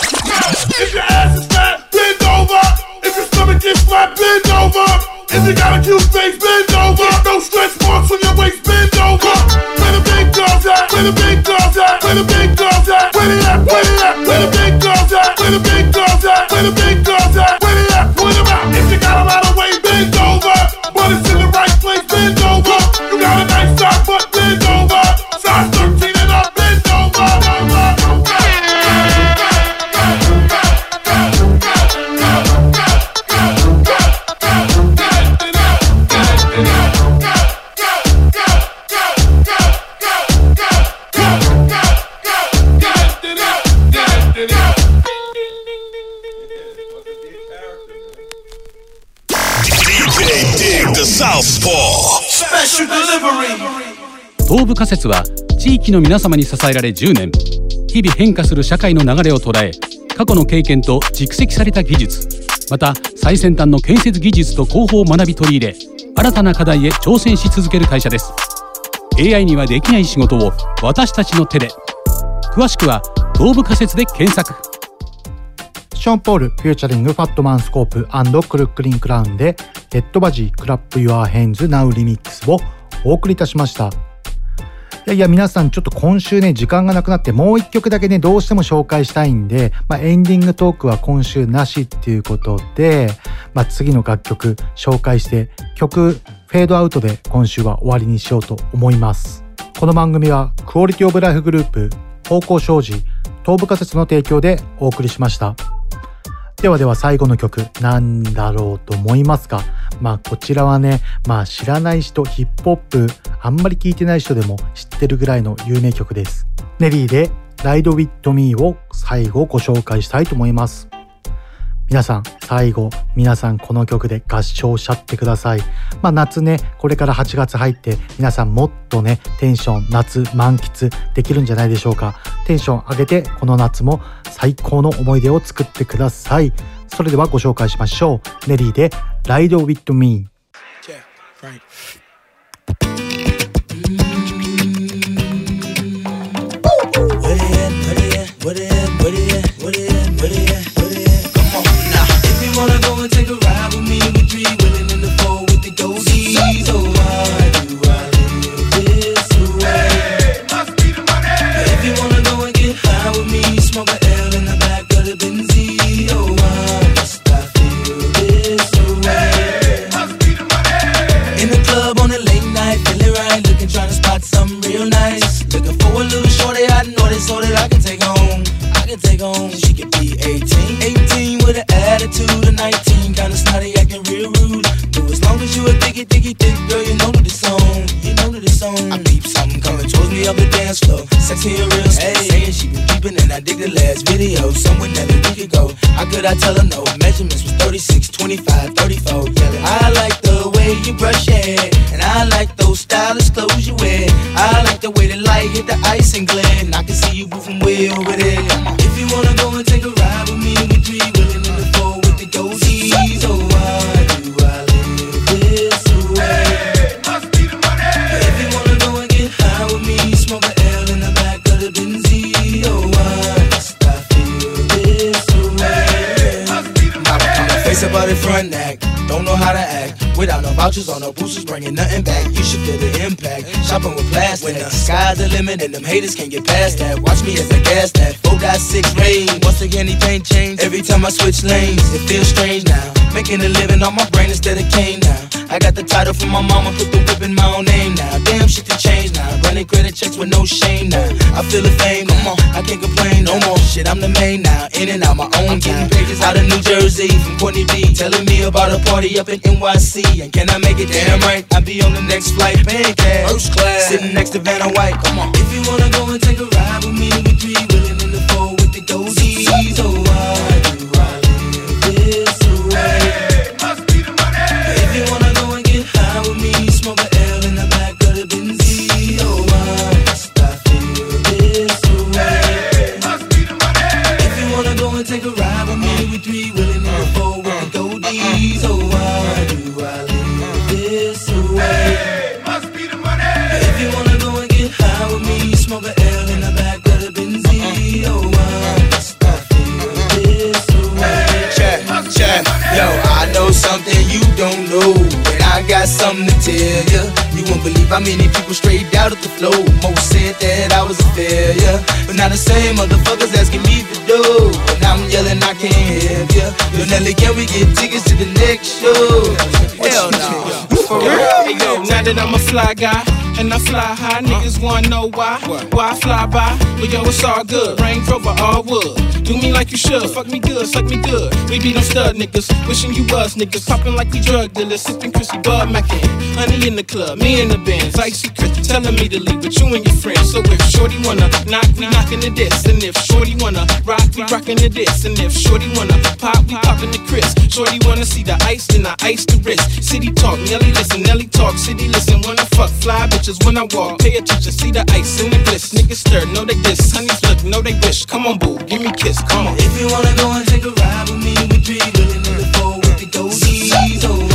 R: If your ass is fat, bend over. If your stomach is flat, bend over. If you got a cute face, bend over. No stretch marks on your waist, bend over. Where the big girls at? Where the big girls at? Where the big girls at? Where they at? Where they at? Where the big girls at? Where the big girls at? Where the big girls
E: 東部仮説は地域の皆様に支えられ10年。日々変化する社会の流れを捉え過去の経験と蓄積された技術。また最先端の建設技術と広報を学び取り入れ新たな課題へ挑戦し続ける会社です。AI にはできない仕事を私たちの手で。詳しくは東部仮説で検索。
C: ション・ポール、フューチャリング、ファットマンスコープクルックリン・クラウンで、Get Busy、Clap Your Hands Now Remix をお送りいたしました。いやいや、皆さんちょっと今週ね、時間がなくなって、もう一曲だけね、どうしても紹介したいんで、まあ、エンディングトークは今週なしっていうことで、まあ、次の楽曲紹介して、曲フェードアウトで今週は終わりにしようと思います。この番組は、 Quality of Life グループ、方向商事、東部仮設の提供でお送りしました。ではでは最後の曲なんだろうと思いますがまあこちらはねまあ知らない人ヒップホップあんまり聞いてない人でも知ってるぐらいの有名曲です。ネリーで Ride With Me を最後ご紹介したいと思います。皆さん最後皆さんこの曲で合唱しちゃってくださいまあ夏ねこれから8月入って皆さんもっとねテンション夏満喫できるんじゃないでしょうかテンション上げてこの夏も最高の思い出を作ってくださいそれではご紹介しましょうネリーで Ride With Me
S: What it at, what it at, what it what it at, what it take home. I can take home. She could be 18, 18 with an attitude of 19, diggy, diggy, thick girl, you know that it's on. You know that it's on. I peep something coming towards me up the dance floor. Sexy and real slow. Saying she been peeping and I dig the last video. Somewhere that a week ago. How could I tell her no? Measurements was 36, 25, 34. Yeah, I like the way you brush your hair. And I like those stylish clothes you wear. I like the way the light hit the ice and. And I can see you moving way over there. Or no boosters, bringing nothing back. You should feel the impact. Shopping with plastic. When the sky's the limit and them haters can't get past that. Watch me as I gas that. Four got six rain. Once again, anything change. Every time I switch lanes, it feels strange now. Making a living on my brain instead of cane now. I got the title from my mama, put the whip in my own name now. Damn shit to change now. Running credit checks with no shame now. I feel the fame, come on, I can't complain no more. Shit, I'm the main now, in and out my own game. Pages out of New Jersey from Courtney B, telling me about a party up in NYC. And can I make it damn right? I'll be on the next flight, paying cash. First class, sitting next to Vanna White. Come on, if you wanna go and take a ride with me, we three You won't believe how many people straight out of the flow. Most said that I was a failure, but now the same motherfuckers asking me for dough. And I'm yelling, I can't help ya. Yo, Nelly, can we get tickets to the next show? Hell no.
T: For real? Hey, yo, now that I'm a fly guy. And I fly high, niggas wanna know why. Why I fly by? But yo, it's all good. Range Rover, all wood. Do me like you should. Fuck me good, suck me good. We be them stud niggas. Wishing you was niggas. Popping like we drug dealers. Sipping Chrissy Bud Mackin. Honey in the club, me in the Benz. Icy Chris telling me to leave with you and your friends. So if Shorty wanna knock, we knockin' the diss. And if Shorty wanna rock, we rockin' the diss. And if Shorty wanna pop, we poppin' the Chris. Shorty wanna see the ice, then I ice the wrist. City talk, Nelly listen, Nelly talk. City listen, I fuck fly touches when I walk. Pay attention, see the ice in the bliss. Niggas stir, no they diss. Honeys look, no they wish. Come on, boo, give me kiss, come on.
S: If you wanna go and take a ride with me, we be willing to go with the goldies. Oh.